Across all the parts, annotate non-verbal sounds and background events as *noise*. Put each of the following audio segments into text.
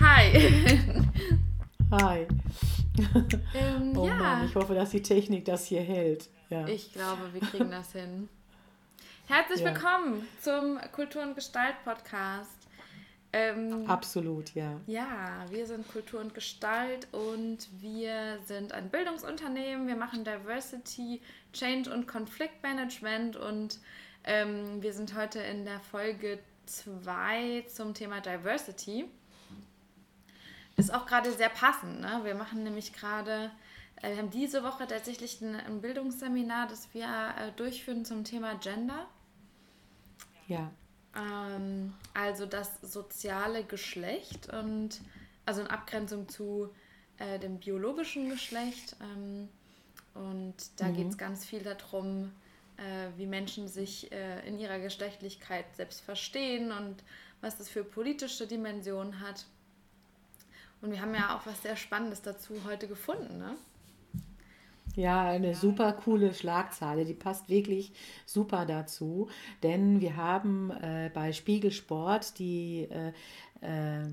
Hi. Hi. *laughs* Ähm, oh ja. Mann, ich hoffe, dass die Technik das hier hält. Ja. Ich glaube, wir kriegen das hin. Herzlich ja. willkommen zum Kultur und Gestalt Podcast. Ähm, Absolut, ja. Ja, wir sind Kultur und Gestalt und wir sind ein Bildungsunternehmen. Wir machen Diversity, Change und Konfliktmanagement und ähm, wir sind heute in der Folge 2 zum Thema Diversity. Ist auch gerade sehr passend. Ne? Wir machen nämlich gerade, äh, wir haben diese Woche tatsächlich ein, ein Bildungsseminar, das wir äh, durchführen zum Thema Gender. Ja. Ähm, also das soziale Geschlecht und also in Abgrenzung zu äh, dem biologischen Geschlecht. Ähm, und da mhm. geht es ganz viel darum, äh, wie Menschen sich in ihrer Geschlechtlichkeit selbst verstehen und was das für politische Dimensionen hat. Und wir haben ja auch was sehr Spannendes dazu heute gefunden, ne? Ja, eine super coole Schlagzeile, die passt wirklich super dazu, denn wir haben äh, bei Spiegelsport die äh, äh,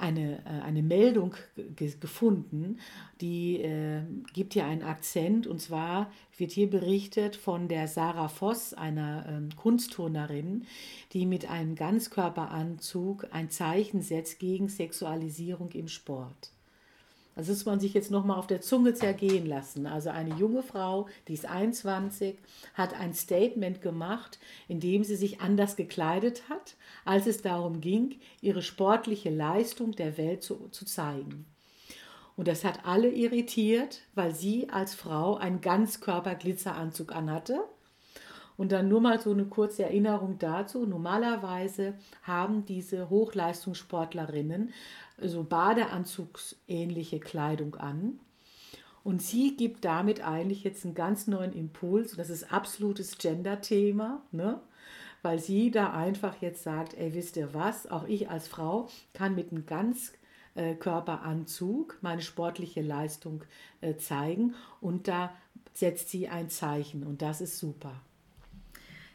eine, äh, eine Meldung gefunden, die äh, gibt hier einen Akzent und zwar wird hier berichtet von der Sarah Voss, einer ähm, Kunstturnerin, die mit einem Ganzkörperanzug ein Zeichen setzt gegen Sexualisierung im Sport. Das muss man sich jetzt nochmal auf der Zunge zergehen lassen. Also eine junge Frau, die ist 21, hat ein Statement gemacht, in dem sie sich anders gekleidet hat, als es darum ging, ihre sportliche Leistung der Welt zu, zu zeigen. Und das hat alle irritiert, weil sie als Frau einen Ganzkörper-Glitzeranzug anhatte. Und dann nur mal so eine kurze Erinnerung dazu. Normalerweise haben diese Hochleistungssportlerinnen so Badeanzugsähnliche Kleidung an. Und sie gibt damit eigentlich jetzt einen ganz neuen Impuls. Das ist absolutes Gender-Thema, ne? weil sie da einfach jetzt sagt, ey, wisst ihr was, auch ich als Frau kann mit einem Ganzkörperanzug meine sportliche Leistung äh, zeigen und da setzt sie ein Zeichen und das ist super.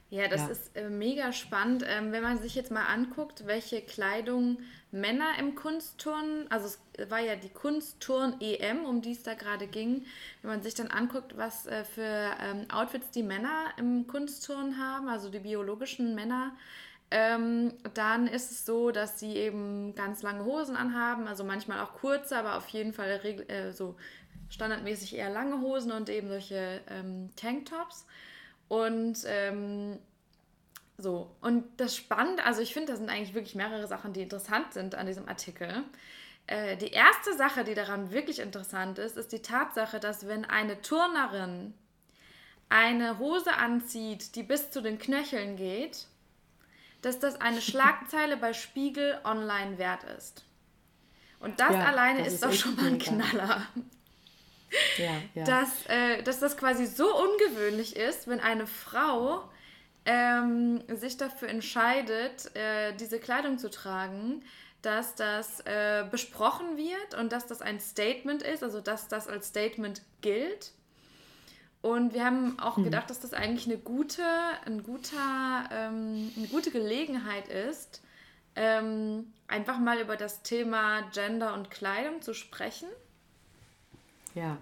Ja, das ja. ist äh, mega spannend. Ähm, wenn man sich jetzt mal anguckt, welche Kleidung Männer im Kunstturnen, also es war ja die Kunstturn-EM, um die es da gerade ging, wenn man sich dann anguckt, was äh, für ähm, Outfits die Männer im Kunstturnen haben, also die biologischen Männer, ähm, dann ist es so, dass sie eben ganz lange Hosen anhaben, also manchmal auch kurze, aber auf jeden Fall äh, so standardmäßig eher lange Hosen und eben solche ähm, Tanktops. Und ähm, so, und das Spannende, also ich finde, da sind eigentlich wirklich mehrere Sachen, die interessant sind an diesem Artikel. Äh, die erste Sache, die daran wirklich interessant ist, ist die Tatsache, dass wenn eine Turnerin eine Hose anzieht, die bis zu den Knöcheln geht, dass das eine *laughs* Schlagzeile bei Spiegel online wert ist. Und das ja, alleine das ist, ist doch schon mal ein Knaller. Ja, *laughs* ja. Dass, äh, dass das quasi so ungewöhnlich ist, wenn eine Frau ähm, sich dafür entscheidet, äh, diese Kleidung zu tragen, dass das äh, besprochen wird und dass das ein Statement ist, also dass das als Statement gilt. Und wir haben auch hm. gedacht, dass das eigentlich eine gute, ein guter, ähm, eine gute Gelegenheit ist, ähm, einfach mal über das Thema Gender und Kleidung zu sprechen. Ja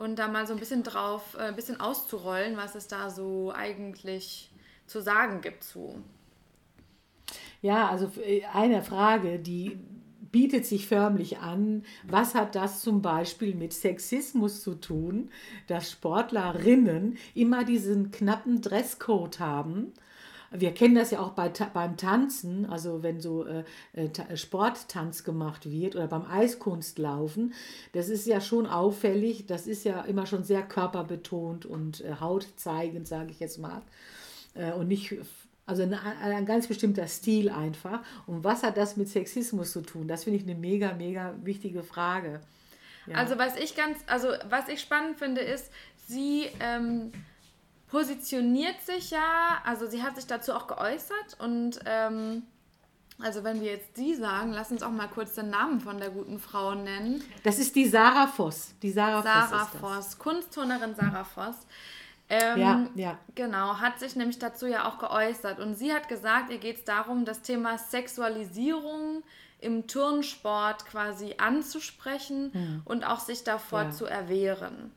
und da mal so ein bisschen drauf, äh, ein bisschen auszurollen, was es da so eigentlich zu sagen gibt zu. Ja, also äh, eine Frage, die bietet sich förmlich an. Was hat das zum Beispiel mit Sexismus zu tun, dass Sportlerinnen immer diesen knappen Dresscode haben? Wir kennen das ja auch bei, beim Tanzen, also wenn so äh, äh Sporttanz gemacht wird oder beim Eiskunstlaufen. Das ist ja schon auffällig, das ist ja immer schon sehr körperbetont und äh, hautzeigend, sage ich jetzt mal. Äh, und nicht Also ein, ein, ganz bestimmter Stil einfach. Und was hat das mit Sexismus zu tun? Das finde ich eine mega, mega wichtige Frage. Ja. Also was ich ganz, also was ich spannend finde, ist, sie ähm, positioniert sich ja, also sie hat sich dazu auch geäußert und ähm, also wenn wir jetzt sie sagen, lass uns auch mal kurz den Namen von der guten Frau nennen. Das ist die Sarah Voss. Die Sarah, Sarah Voss, Voss Kunstturnerin Sarah Voss. Ähm, ja, ja. Genau, hat sich nämlich dazu ja auch geäußert. Und sie hat gesagt, ihr geht es darum, das Thema Sexualisierung im Turnsport quasi anzusprechen mhm. und auch sich davor ja. zu erwehren.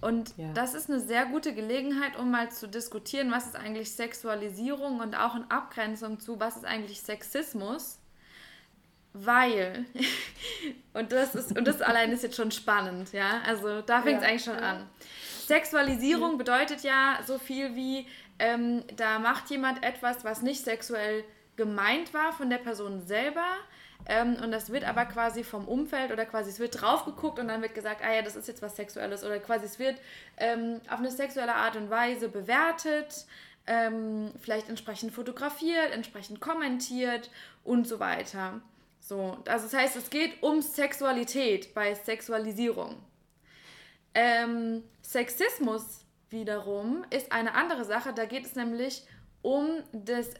Und ja. das ist eine sehr gute Gelegenheit, um mal zu diskutieren, was ist eigentlich Sexualisierung und auch in Abgrenzung zu, was ist eigentlich Sexismus. Weil, *laughs* und das ist, und das allein ist jetzt schon spannend, ja, also da fängt es ja. eigentlich schon an. Sexualisierung bedeutet ja so viel wie, ähm, da macht jemand etwas, was nicht sexuell gemeint war von der Person selber. Ähm, und das wird aber quasi vom Umfeld oder quasi es wird drauf geguckt und dann wird gesagt, ah ja, das ist jetzt was Sexuelles oder quasi es wird ähm, auf eine sexuelle Art und Weise bewertet, ähm, vielleicht entsprechend fotografiert, entsprechend kommentiert und so weiter. So, also das heißt, es geht um Sexualität bei Sexualisierung. Ähm, Sexismus wiederum ist eine andere Sache. Da geht es nämlich um das,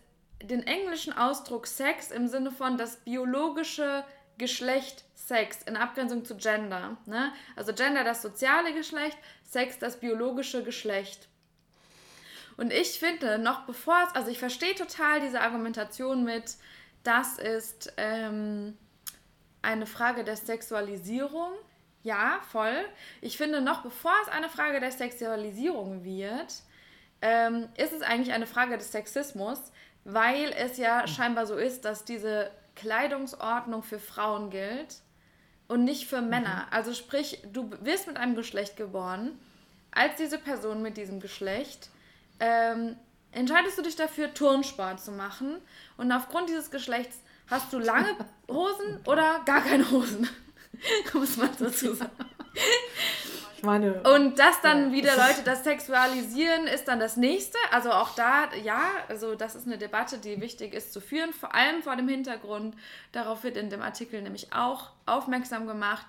den englischen Ausdruck Sex im Sinne von das biologische Geschlecht Sex in Abgrenzung zu Gender. Ne? Also Gender das soziale Geschlecht, Sex das biologische Geschlecht. Und ich finde, noch bevor es, also ich verstehe total diese Argumentation mit, das ist ähm, eine Frage der Sexualisierung. Ja, voll. Ich finde, noch bevor es eine Frage der Sexualisierung wird, ähm, ist es eigentlich eine Frage des Sexismus, weil es ja scheinbar so ist, dass diese Kleidungsordnung für Frauen gilt und nicht für Männer. Mhm. Also sprich, du wirst mit einem Geschlecht geboren, als diese Person mit diesem Geschlecht ähm, entscheidest du dich dafür, Turnsport zu machen und aufgrund dieses Geschlechts hast du lange *laughs* Hosen oder gar keine Hosen. *laughs* muss man dazu sagen. *laughs* Ich meine, und das dann ja. wieder Leute das Sexualisieren ist dann das nächste. Also auch da, ja, also das ist eine Debatte, die wichtig ist zu führen, vor allem vor dem Hintergrund, darauf wird in dem Artikel nämlich auch aufmerksam gemacht,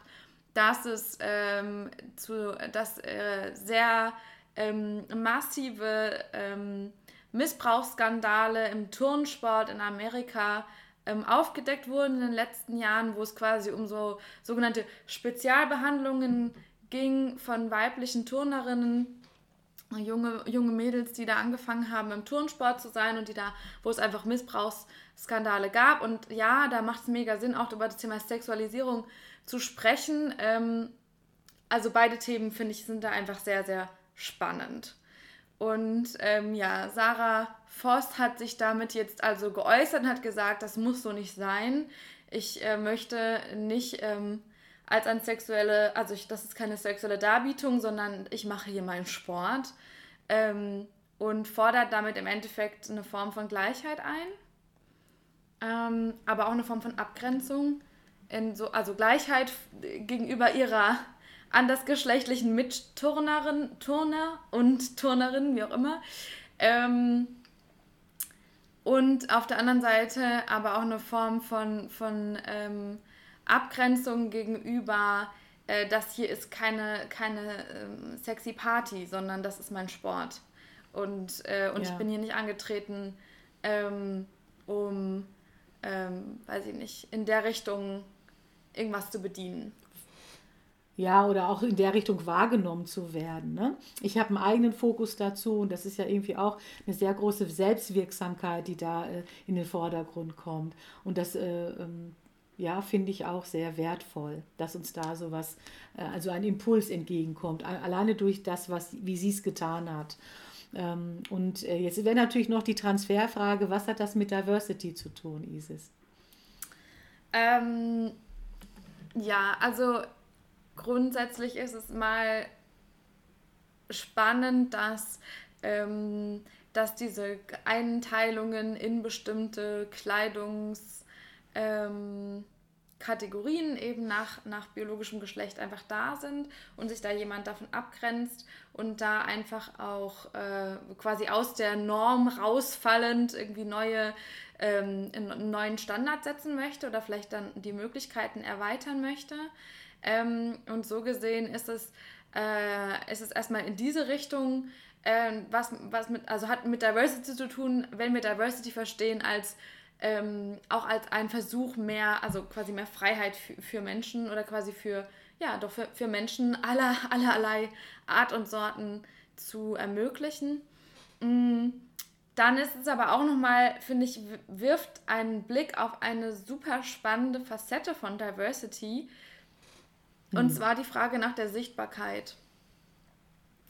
dass es ähm, zu, dass äh, sehr ähm, massive ähm, Missbrauchsskandale im Turnsport in Amerika ähm, aufgedeckt wurden in den letzten Jahren, wo es quasi um so sogenannte Spezialbehandlungen ging von weiblichen Turnerinnen, junge, junge Mädels, die da angefangen haben, im Turnsport zu sein und die da, wo es einfach Missbrauchsskandale gab. Und ja, da macht es mega Sinn, auch über das Thema Sexualisierung zu sprechen. Ähm, also beide Themen, finde ich, sind da einfach sehr, sehr spannend. Und ähm, ja, Sarah Voss hat sich damit jetzt also geäußert und hat gesagt, das muss so nicht sein. Ich äh, möchte nicht ähm, als ein sexuelle, also ich, das ist keine sexuelle Darbietung, sondern ich mache hier meinen Sport ähm, und fordert damit im Endeffekt eine Form von Gleichheit ein, ähm, aber auch eine Form von Abgrenzung, so, also Gleichheit gegenüber ihrer andersgeschlechtlichen Mitturnerin, Turner und Turnerinnen, wie auch immer. Ähm, und auf der anderen Seite aber auch eine Form von, von ähm, Abgrenzung gegenüber, äh, das hier ist keine, keine ähm, sexy Party, sondern das ist mein Sport. Und, äh, und ja. ich bin hier nicht angetreten, ähm, um, ähm, weiß ich nicht, in der Richtung irgendwas zu bedienen. Ja, oder auch in der Richtung wahrgenommen zu werden. Ne? Ich habe einen eigenen Fokus dazu und das ist ja irgendwie auch eine sehr große Selbstwirksamkeit, die da äh, in den Vordergrund kommt. Und das äh, ähm, ja, finde ich auch sehr wertvoll, dass uns da sowas, äh, also ein Impuls entgegenkommt, alleine durch das, was, wie sie es getan hat. Ähm, und äh, jetzt wäre natürlich noch die Transferfrage, was hat das mit Diversity zu tun, Isis? Ähm, ja, also grundsätzlich ist es mal spannend, dass, ähm, dass diese Einteilungen in bestimmte Kleidungs, ähm, Kategorien eben nach, nach biologischem Geschlecht einfach da sind und sich da jemand davon abgrenzt und da einfach auch äh, quasi aus der Norm rausfallend irgendwie neue, ähm, einen neuen Standard setzen möchte oder vielleicht dann die Möglichkeiten erweitern möchte. Ähm, und so gesehen ist es, äh, ist es erstmal in diese Richtung, äh, was, was mit, also hat mit Diversity zu tun, wenn wir Diversity verstehen als ähm, auch als ein Versuch mehr, also quasi mehr Freiheit für, für Menschen oder quasi für, ja, doch für, für Menschen aller, *laughs* allerlei Art und Sorten zu ermöglichen. Mm, dann ist es aber auch nochmal, finde ich, wirft einen Blick auf eine super spannende Facette von Diversity. Und mhm. zwar die Frage nach der Sichtbarkeit.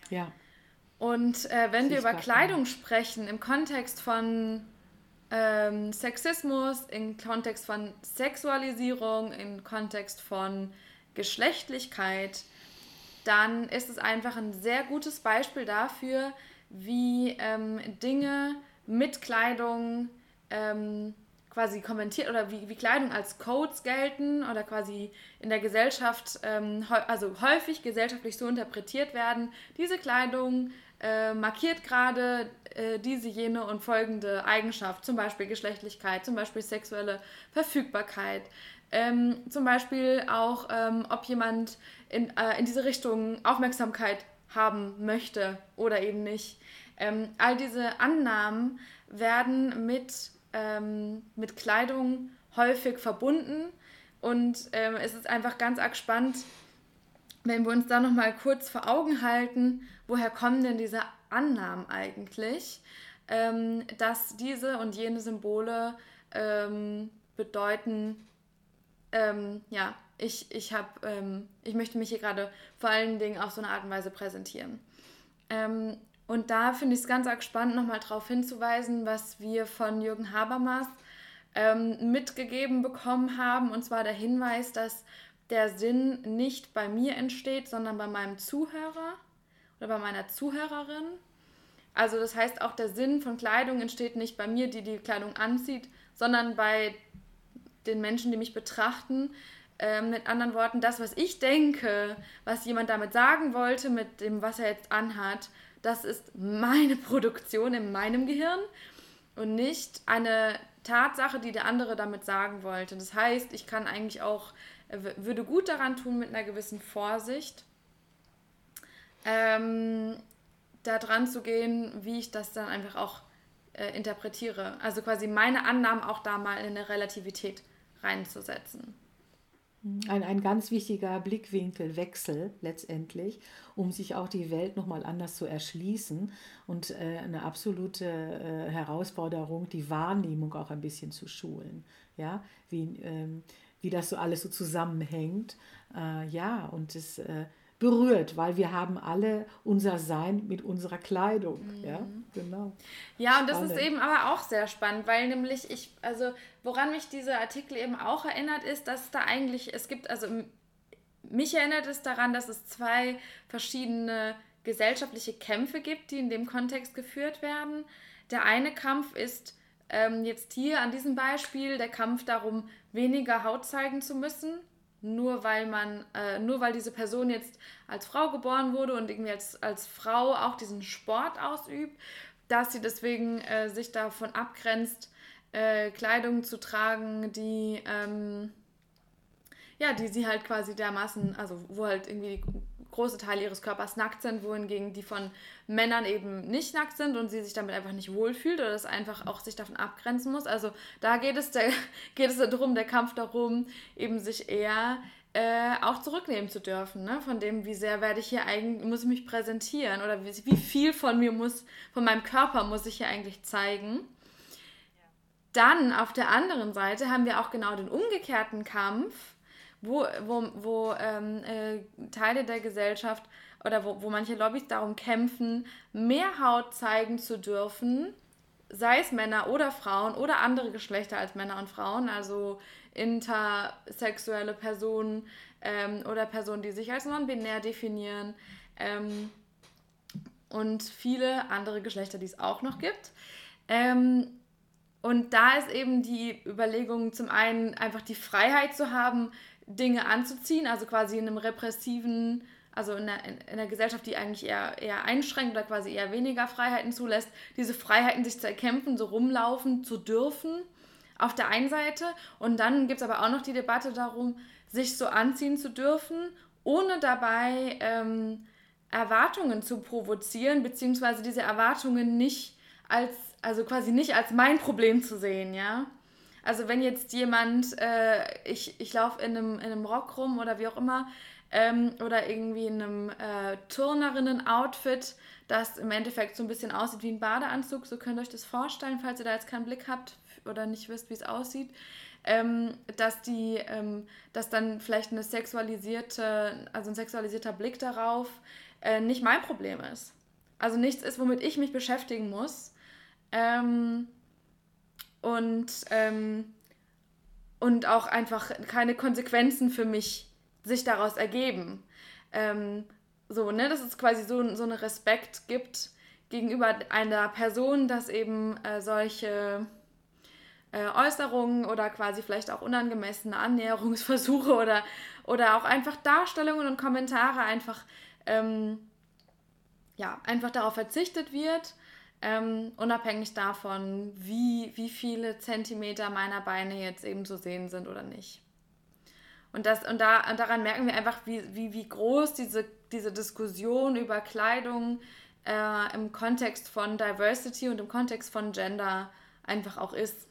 Ja. Und äh, wenn wir über Kleidung sprechen im Kontext von ähm, Sexismus, im Kontext von Sexualisierung, im Kontext von Geschlechtlichkeit, dann ist es einfach ein sehr gutes Beispiel dafür, wie ähm, Dinge mit Kleidung ähm, quasi kommentiert oder wie, wie Kleidung als Codes gelten oder quasi in der Gesellschaft, ähm, also häufig gesellschaftlich so interpretiert werden. Diese Kleidung äh, markiert gerade äh, diese, jene und folgende Eigenschaft, zum Beispiel Geschlechtlichkeit, zum Beispiel sexuelle Verfügbarkeit, ähm, zum Beispiel auch, ähm, ob jemand in, äh, in diese Richtung Aufmerksamkeit haben möchte oder eben nicht. Ähm, all diese Annahmen werden mit, ähm, mit Kleidung häufig verbunden und ähm, es ist einfach ganz arg spannend, wenn wir uns da nochmal kurz vor Augen halten, woher kommen denn diese Annahmen eigentlich, ähm, dass diese und jene Symbole ähm, bedeuten, ähm, ja, ich, ich, hab, ähm, ich möchte mich hier gerade vor allen Dingen auf so eine Art und Weise präsentieren. Ähm, und da finde ich es ganz arg spannend, nochmal darauf hinzuweisen, was wir von Jürgen Habermas mitgegeben bekommen haben, und zwar der Hinweis, dass der Sinn nicht bei mir entsteht, sondern bei meinem Zuhörer oder bei meiner Zuhörerin. Also das heißt, auch der Sinn von Kleidung entsteht nicht bei mir, die die Kleidung anzieht, sondern bei den Menschen, die mich betrachten. Ähm, mit anderen Worten, das, was ich denke, was jemand damit sagen wollte, mit dem, was er jetzt anhat, das ist meine Produktion in meinem Gehirn und nicht eine Tatsache, die der andere damit sagen wollte. Das heißt, ich kann eigentlich auch würde gut daran tun, mit einer gewissen Vorsicht ähm, da dran zu gehen, wie ich das dann einfach auch äh, interpretiere. Also quasi meine Annahmen auch da mal in eine Relativität reinzusetzen. Ein, ein ganz wichtiger Blickwinkelwechsel letztendlich, um sich auch die Welt nochmal anders zu erschließen und äh, eine absolute äh, Herausforderung, die Wahrnehmung auch ein bisschen zu schulen. Ja, wie, ähm, wie das so alles so zusammenhängt. Äh, ja, und äh, berührt, weil wir haben alle unser Sein mit unserer Kleidung. Mhm. Ja, genau. Ja, und das spannend. ist eben aber auch sehr spannend, weil nämlich ich, also woran mich dieser Artikel eben auch erinnert, ist, dass da eigentlich, es gibt, also mich erinnert es daran, dass es zwei verschiedene gesellschaftliche Kämpfe gibt, die in dem Kontext geführt werden. Der eine Kampf ist ähm, jetzt hier an diesem Beispiel der Kampf darum, weniger Haut zeigen zu müssen, nur weil man, äh, nur weil diese Person jetzt als Frau geboren wurde und irgendwie als, als Frau auch diesen Sport ausübt, dass sie deswegen äh, sich davon abgrenzt, äh, Kleidung zu tragen, die ähm, ja, die sie halt quasi dermaßen, also wo halt irgendwie große Teile ihres Körpers nackt sind, wohingegen die von Männern eben nicht nackt sind und sie sich damit einfach nicht wohlfühlt oder das einfach auch sich davon abgrenzen muss. Also da geht es, der, *laughs* geht es darum, der Kampf darum, eben sich eher äh, auch zurücknehmen zu dürfen, ne? Von dem, wie sehr werde ich hier eigentlich, muss ich mich präsentieren oder wie, wie viel von mir muss, von meinem Körper muss ich hier eigentlich zeigen. Dann auf der anderen Seite haben wir auch genau den umgekehrten Kampf, wo, wo, wo ähm, äh, Teile der Gesellschaft oder wo, wo manche Lobbys darum kämpfen, mehr Haut zeigen zu dürfen, sei es Männer oder Frauen oder andere Geschlechter als Männer und Frauen, also intersexuelle Personen ähm, oder Personen, die sich als non-binär definieren ähm, und viele andere Geschlechter, die es auch noch gibt. Ähm, und da ist eben die Überlegung zum einen einfach die Freiheit zu haben, Dinge anzuziehen, also quasi in einem repressiven, also in einer, in einer Gesellschaft, die eigentlich eher, eher einschränkt oder quasi eher weniger Freiheiten zulässt, diese Freiheiten sich zu erkämpfen, so rumlaufen zu dürfen auf der einen Seite. Und dann gibt es aber auch noch die Debatte darum, sich so anziehen zu dürfen, ohne dabei ähm, Erwartungen zu provozieren, beziehungsweise diese Erwartungen nicht als, also quasi nicht als mein Problem zu sehen, ja. Also wenn jetzt jemand, äh, ich, ich laufe in einem, in einem Rock rum oder wie auch immer, ähm, oder irgendwie in einem äh, Turnerinnen-Outfit, das im Endeffekt so ein bisschen aussieht wie ein Badeanzug, so könnt ihr euch das vorstellen, falls ihr da jetzt keinen Blick habt oder nicht wisst, wie es aussieht. Ähm, dass die, ähm, dass dann vielleicht eine sexualisierte, also ein sexualisierter Blick darauf äh, nicht mein Problem ist. Also nichts ist, womit ich mich beschäftigen muss. Ähm, und, ähm, und auch einfach keine Konsequenzen für mich sich daraus ergeben. Ähm, so, ne, dass es quasi so, so einen Respekt gibt gegenüber einer Person, dass eben äh, solche äh, Äußerungen oder quasi vielleicht auch unangemessene Annäherungsversuche oder, oder auch einfach Darstellungen und Kommentare einfach, ähm, ja, einfach darauf verzichtet wird ähm, unabhängig davon, wie, wie viele Zentimeter meiner Beine jetzt eben zu sehen sind oder nicht. Und, das, und, da, und daran merken wir einfach, wie, wie, wie groß diese, diese Diskussion über Kleidung äh, im Kontext von Diversity und im Kontext von Gender einfach auch ist.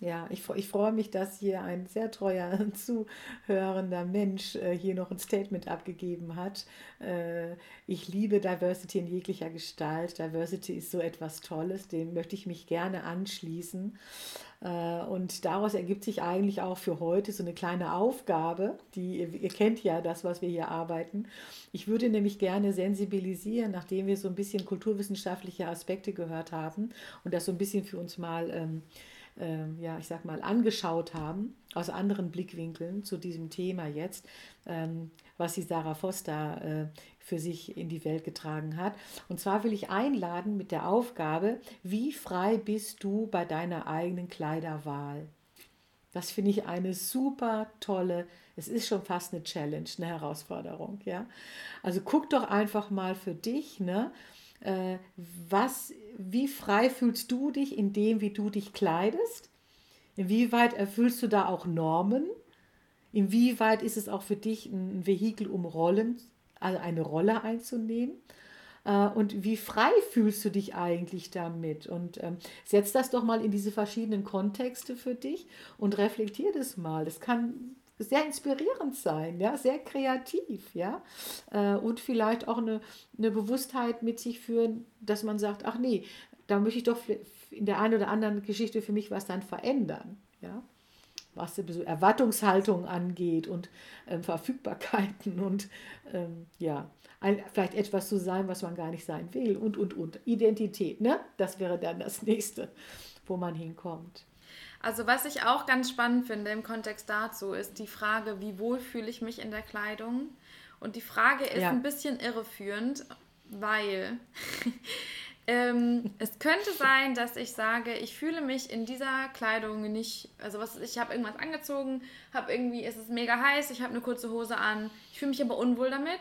Ja, ich, ich freue mich, dass hier ein sehr treuer *laughs* zuhörender Mensch äh, hier noch ein Statement abgegeben hat. Äh, ich liebe Diversity in jeglicher Gestalt. Diversity ist so etwas Tolles, dem möchte ich mich gerne anschließen. Äh, und daraus ergibt sich eigentlich auch für heute so eine kleine Aufgabe, die ihr kennt ja das, was wir hier arbeiten. Ich würde nämlich gerne sensibilisieren, nachdem wir so ein bisschen kulturwissenschaftliche Aspekte gehört haben und das so ein bisschen für uns mal ähm, äh, ja, ich sag mal, angeschaut haben, aus anderen Blickwinkeln zu diesem Thema jetzt, ähm, was die Sarah Foster äh, für sich in die Welt getragen hat. Und zwar will ich einladen mit der Aufgabe, wie frei bist du bei deiner eigenen Kleiderwahl? Das finde ich eine super tolle, es ist schon fast eine Challenge, eine Herausforderung, ja. Also guck doch einfach mal für dich, ne? Äh, was, wie frei fühlst du dich in dem, wie du dich kleidest? Inwieweit erfüllst du da auch Normen? Inwieweit ist es auch für dich ein Vehikel, um Rollen, also eine Rolle einzunehmen? Äh, und wie frei fühlst du dich eigentlich damit? Und ähm, setz das doch mal in diese verschiedenen Kontexte für dich und reflektier das mal. Das kann sehr inspirierend sein, ja, sehr kreativ, ja, äh, und vielleicht auch eine, eine Bewusstheit mit sich führen, dass man sagt, ach nee, da möchte ich doch in der einen oder anderen Geschichte für mich was dann verändern, ja, was so Erwartungshaltung angeht und ähm, Verfügbarkeiten *laughs* und ähm, ja, ein, vielleicht etwas zu sein, was man gar nicht sein will und, und, und. Identität, ne? Das wäre dann das nächste, wo man hinkommt. Also was ich auch ganz spannend finde im Kontext dazu, ist die Frage, wie wohl fühle ich mich in der Kleidung? Und die Frage ist ja. ein bisschen irreführend, weil *laughs* ähm, es könnte sein, dass ich sage, ich fühle mich in dieser Kleidung nicht, also was, ich habe irgendwas angezogen, habe irgendwie, ist es mega heiß, ich habe eine kurze Hose an, ich fühle mich aber unwohl damit,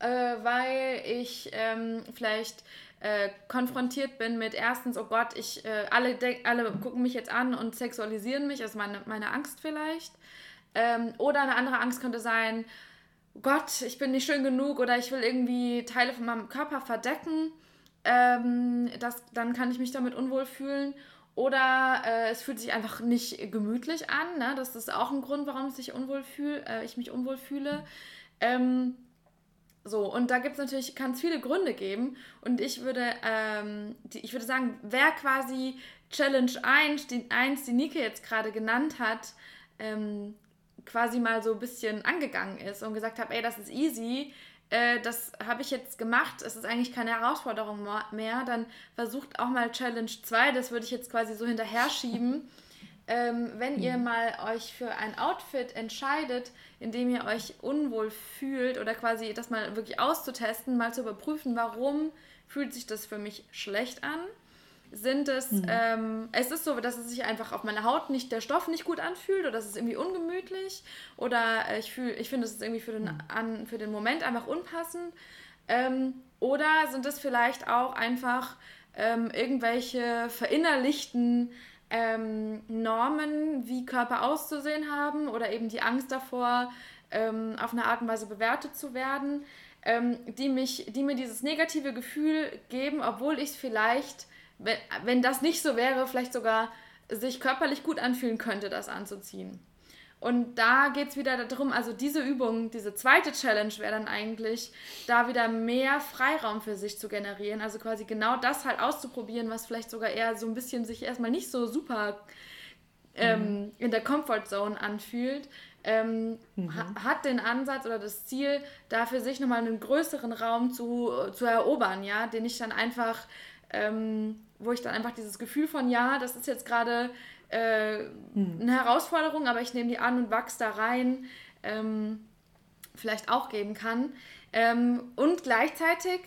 äh, weil ich ähm, vielleicht äh, konfrontiert bin mit erstens, oh Gott, ich, äh, alle, alle gucken mich jetzt an und sexualisieren mich, also meine, meine Angst vielleicht. Ähm, oder eine andere Angst könnte sein, oh Gott, ich bin nicht schön genug oder ich will irgendwie Teile von meinem Körper verdecken. Ähm, das, dann kann ich mich damit unwohl fühlen. Oder äh, es fühlt sich einfach nicht gemütlich an. Ne? Das ist auch ein Grund, warum ich, unwohl fühl, äh, ich mich unwohl fühle. Ähm, so, und da gibt es natürlich, kann viele Gründe geben. Und ich würde, ähm, die, ich würde sagen, wer quasi Challenge 1, die, 1, die Nike jetzt gerade genannt hat, ähm, quasi mal so ein bisschen angegangen ist und gesagt hat, ey, das ist easy, äh, das habe ich jetzt gemacht, es ist eigentlich keine Herausforderung mehr, dann versucht auch mal Challenge 2, das würde ich jetzt quasi so hinterher schieben. Ähm, wenn ihr mhm. mal euch für ein Outfit entscheidet, in dem ihr euch unwohl fühlt oder quasi das mal wirklich auszutesten, mal zu überprüfen, warum fühlt sich das für mich schlecht an, Sind es, mhm. ähm, es ist so, dass es sich einfach auf meiner Haut nicht, der Stoff nicht gut anfühlt oder es ist irgendwie ungemütlich oder ich fühle, ich finde, es ist irgendwie für den, mhm. an, für den Moment einfach unpassend. Ähm, oder sind es vielleicht auch einfach ähm, irgendwelche verinnerlichten ähm, Normen, wie Körper auszusehen haben oder eben die Angst davor, ähm, auf eine Art und Weise bewertet zu werden, ähm, die, mich, die mir dieses negative Gefühl geben, obwohl ich es vielleicht, wenn, wenn das nicht so wäre, vielleicht sogar sich körperlich gut anfühlen könnte, das anzuziehen. Und da geht es wieder darum, also diese Übung, diese zweite Challenge wäre dann eigentlich, da wieder mehr Freiraum für sich zu generieren. Also quasi genau das halt auszuprobieren, was vielleicht sogar eher so ein bisschen sich erstmal nicht so super ähm, mhm. in der Comfortzone anfühlt. Ähm, mhm. ha hat den Ansatz oder das Ziel, da für sich nochmal einen größeren Raum zu, zu erobern, ja, den ich dann einfach, ähm, wo ich dann einfach dieses Gefühl von, ja, das ist jetzt gerade äh, hm. eine Herausforderung, aber ich nehme die an und wachse da rein, ähm, vielleicht auch geben kann. Ähm, und gleichzeitig,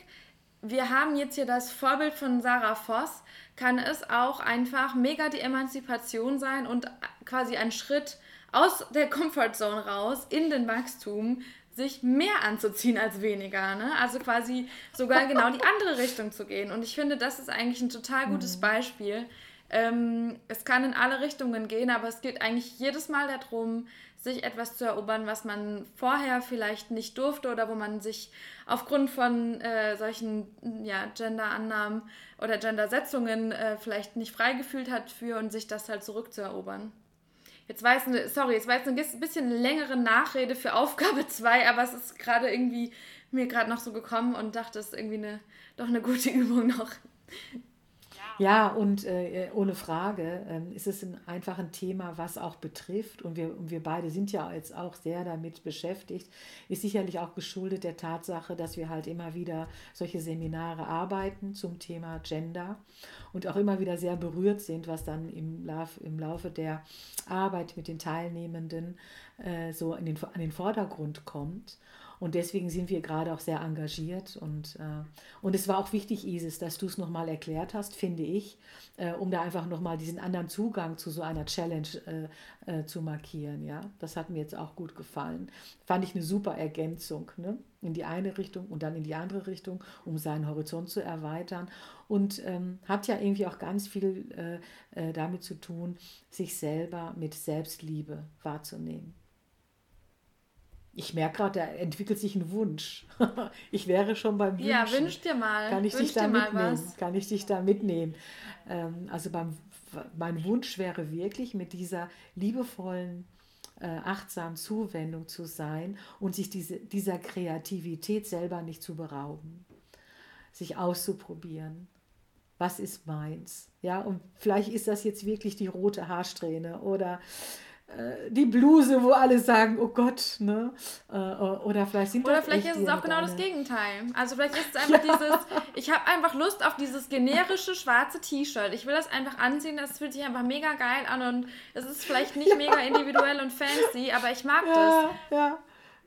wir haben jetzt hier das Vorbild von Sarah Voss, kann es auch einfach mega die Emanzipation sein und quasi ein Schritt aus der Comfortzone raus in den Wachstum, sich mehr anzuziehen als weniger. Ne? Also quasi sogar genau die andere Richtung zu gehen. Und ich finde, das ist eigentlich ein total gutes mhm. Beispiel, ähm, es kann in alle Richtungen gehen, aber es geht eigentlich jedes Mal darum, sich etwas zu erobern, was man vorher vielleicht nicht durfte oder wo man sich aufgrund von äh, solchen ja, Gender-Annahmen oder Gender-Setzungen äh, vielleicht nicht frei gefühlt hat für und sich das halt zurückzuerobern. Jetzt weiß eine, sorry, jetzt war jetzt ein bisschen längere Nachrede für Aufgabe *laughs* 2, aber es ist gerade irgendwie mir gerade noch so gekommen und dachte, es ist irgendwie eine, doch eine gute *laughs* Übung noch. Ja, und äh, ohne Frage äh, ist es ein, einfach ein Thema, was auch betrifft. Und wir, und wir beide sind ja jetzt auch sehr damit beschäftigt. Ist sicherlich auch geschuldet der Tatsache, dass wir halt immer wieder solche Seminare arbeiten zum Thema Gender und auch immer wieder sehr berührt sind, was dann im, Lauf, im Laufe der Arbeit mit den Teilnehmenden äh, so in den, an den Vordergrund kommt. Und deswegen sind wir gerade auch sehr engagiert. Und, äh, und es war auch wichtig, Isis, dass du es nochmal erklärt hast, finde ich, äh, um da einfach nochmal diesen anderen Zugang zu so einer Challenge äh, äh, zu markieren. Ja? Das hat mir jetzt auch gut gefallen. Fand ich eine super Ergänzung ne? in die eine Richtung und dann in die andere Richtung, um seinen Horizont zu erweitern. Und ähm, hat ja irgendwie auch ganz viel äh, äh, damit zu tun, sich selber mit Selbstliebe wahrzunehmen. Ich merke gerade, da entwickelt sich ein Wunsch. *laughs* ich wäre schon beim Wünschen. Ja, wünsch dir mal. Kann ich wünsch dich da mitnehmen? Kann ich dich da mitnehmen? Ähm, also beim, mein Wunsch wäre wirklich, mit dieser liebevollen, äh, achtsamen Zuwendung zu sein und sich diese, dieser Kreativität selber nicht zu berauben. Sich auszuprobieren. Was ist meins? Ja, und vielleicht ist das jetzt wirklich die rote Haarsträhne oder die Bluse, wo alle sagen, oh Gott, ne? Äh, oder vielleicht sind Oder vielleicht ist es auch genau das Gegenteil. Also vielleicht ist es *laughs* einfach ja. dieses, ich habe einfach Lust auf dieses generische schwarze T-Shirt. Ich will das einfach anziehen, das fühlt sich einfach mega geil an und es ist vielleicht nicht *laughs* ja. mega individuell und fancy, aber ich mag ja, das. Ja,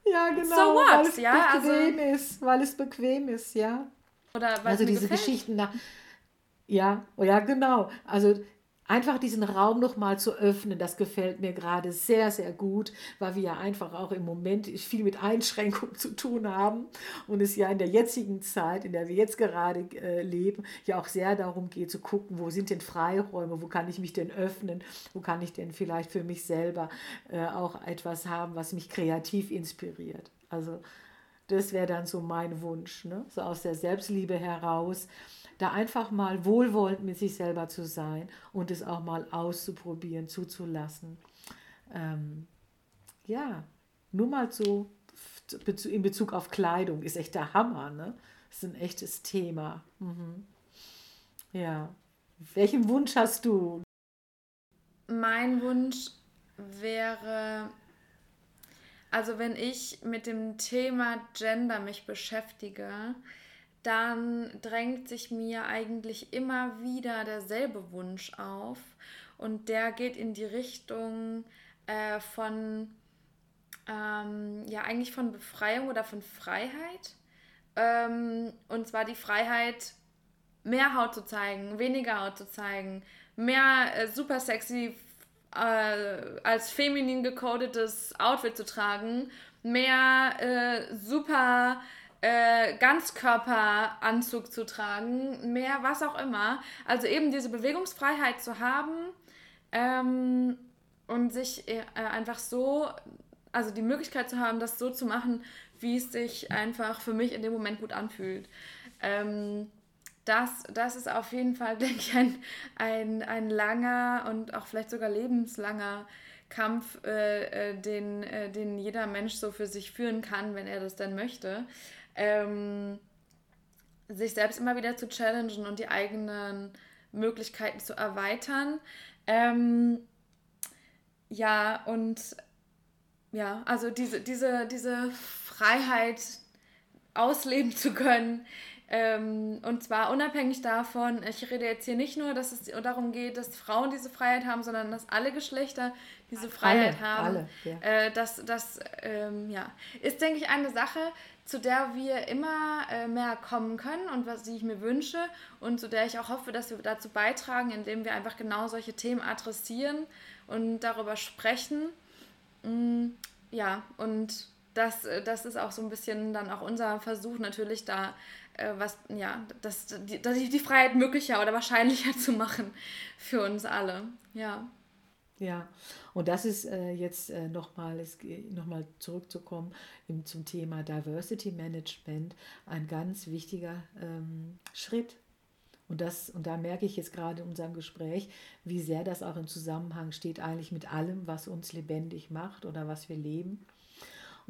ja, genau. So what, weil es ja? bequem also, ist, weil es bequem ist, ja. Oder weil also diese gefällt. Geschichten nach. Ja, oh ja, genau. Also einfach diesen Raum nochmal zu öffnen, das gefällt mir gerade sehr, sehr gut, weil wir ja einfach auch im Moment viel mit Einschränkungen zu tun haben und es ja in der jetzigen Zeit, in der wir jetzt gerade äh, leben, ja auch sehr darum geht zu gucken, wo sind denn Freiräume, wo kann ich mich denn öffnen, wo kann ich denn vielleicht für mich selber äh, auch etwas haben, was mich kreativ inspiriert. Also das wäre dann so mein Wunsch, ne? so aus der Selbstliebe heraus da einfach mal wohlwollend mit sich selber zu sein und es auch mal auszuprobieren, zuzulassen. Ähm, ja, nur mal so in Bezug auf Kleidung ist echt der Hammer, ne? Das ist ein echtes Thema. Mhm. Ja. Welchen Wunsch hast du? Mein Wunsch wäre, also wenn ich mit dem Thema Gender mich beschäftige, dann drängt sich mir eigentlich immer wieder derselbe Wunsch auf. Und der geht in die Richtung äh, von, ähm, ja, eigentlich von Befreiung oder von Freiheit. Ähm, und zwar die Freiheit, mehr Haut zu zeigen, weniger Haut zu zeigen, mehr äh, super sexy äh, als feminin gecodetes Outfit zu tragen, mehr äh, super äh, Ganzkörperanzug zu tragen, mehr was auch immer. Also eben diese Bewegungsfreiheit zu haben ähm, und sich äh, einfach so, also die Möglichkeit zu haben, das so zu machen, wie es sich einfach für mich in dem Moment gut anfühlt. Ähm, das, das ist auf jeden Fall, *laughs* denke ich, ein, ein, ein langer und auch vielleicht sogar lebenslanger Kampf, äh, äh, den, äh, den jeder Mensch so für sich führen kann, wenn er das dann möchte. Ähm, sich selbst immer wieder zu challengen und die eigenen Möglichkeiten zu erweitern. Ähm, ja, und ja, also diese, diese, diese Freiheit ausleben zu können, ähm, und zwar unabhängig davon, ich rede jetzt hier nicht nur, dass es darum geht, dass Frauen diese Freiheit haben, sondern dass alle Geschlechter diese Freiheit alle, haben. Alle, ja. äh, das das ähm, ja, ist, denke ich, eine Sache, zu der wir immer äh, mehr kommen können und was die ich mir wünsche und zu der ich auch hoffe, dass wir dazu beitragen, indem wir einfach genau solche Themen adressieren und darüber sprechen. Mm, ja, und das, das ist auch so ein bisschen dann auch unser Versuch, natürlich da äh, was, ja, das, die, die Freiheit möglicher oder wahrscheinlicher *laughs* zu machen für uns alle. Ja. Ja, und das ist äh, jetzt äh, nochmal noch zurückzukommen im, zum Thema Diversity Management ein ganz wichtiger ähm, Schritt. Und, das, und da merke ich jetzt gerade in unserem Gespräch, wie sehr das auch im Zusammenhang steht eigentlich mit allem, was uns lebendig macht oder was wir leben.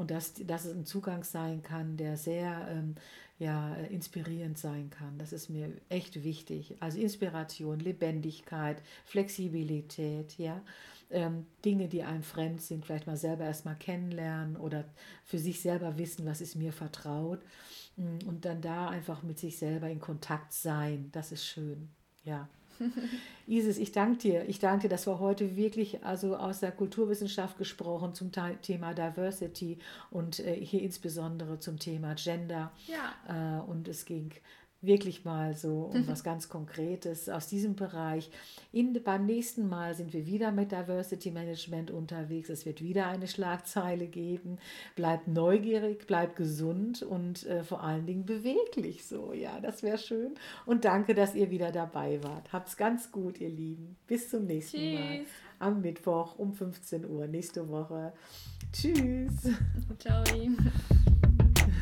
Und dass, dass es ein Zugang sein kann, der sehr ähm, ja, inspirierend sein kann. Das ist mir echt wichtig. Also Inspiration, Lebendigkeit, Flexibilität, ja. Ähm, Dinge, die einem fremd sind, vielleicht mal selber erstmal kennenlernen oder für sich selber wissen, was ist mir vertraut. Mm, und dann da einfach mit sich selber in Kontakt sein. Das ist schön. Ja. *laughs* Isis, ich danke dir. Ich danke dir, dass wir heute wirklich also aus der Kulturwissenschaft gesprochen zum Thema Diversity und äh, hier insbesondere zum Thema Gender. Ja. Äh, und es ging wirklich mal so um was ganz Konkretes aus diesem Bereich. In, beim nächsten Mal sind wir wieder mit Diversity Management unterwegs. Es wird wieder eine Schlagzeile geben. Bleibt neugierig, bleibt gesund und äh, vor allen Dingen beweglich so. Ja, das wäre schön. Und danke, dass ihr wieder dabei wart. Habt's ganz gut, ihr Lieben. Bis zum nächsten Tschüss. Mal. Am Mittwoch um 15 Uhr nächste Woche. Tschüss. Ciao.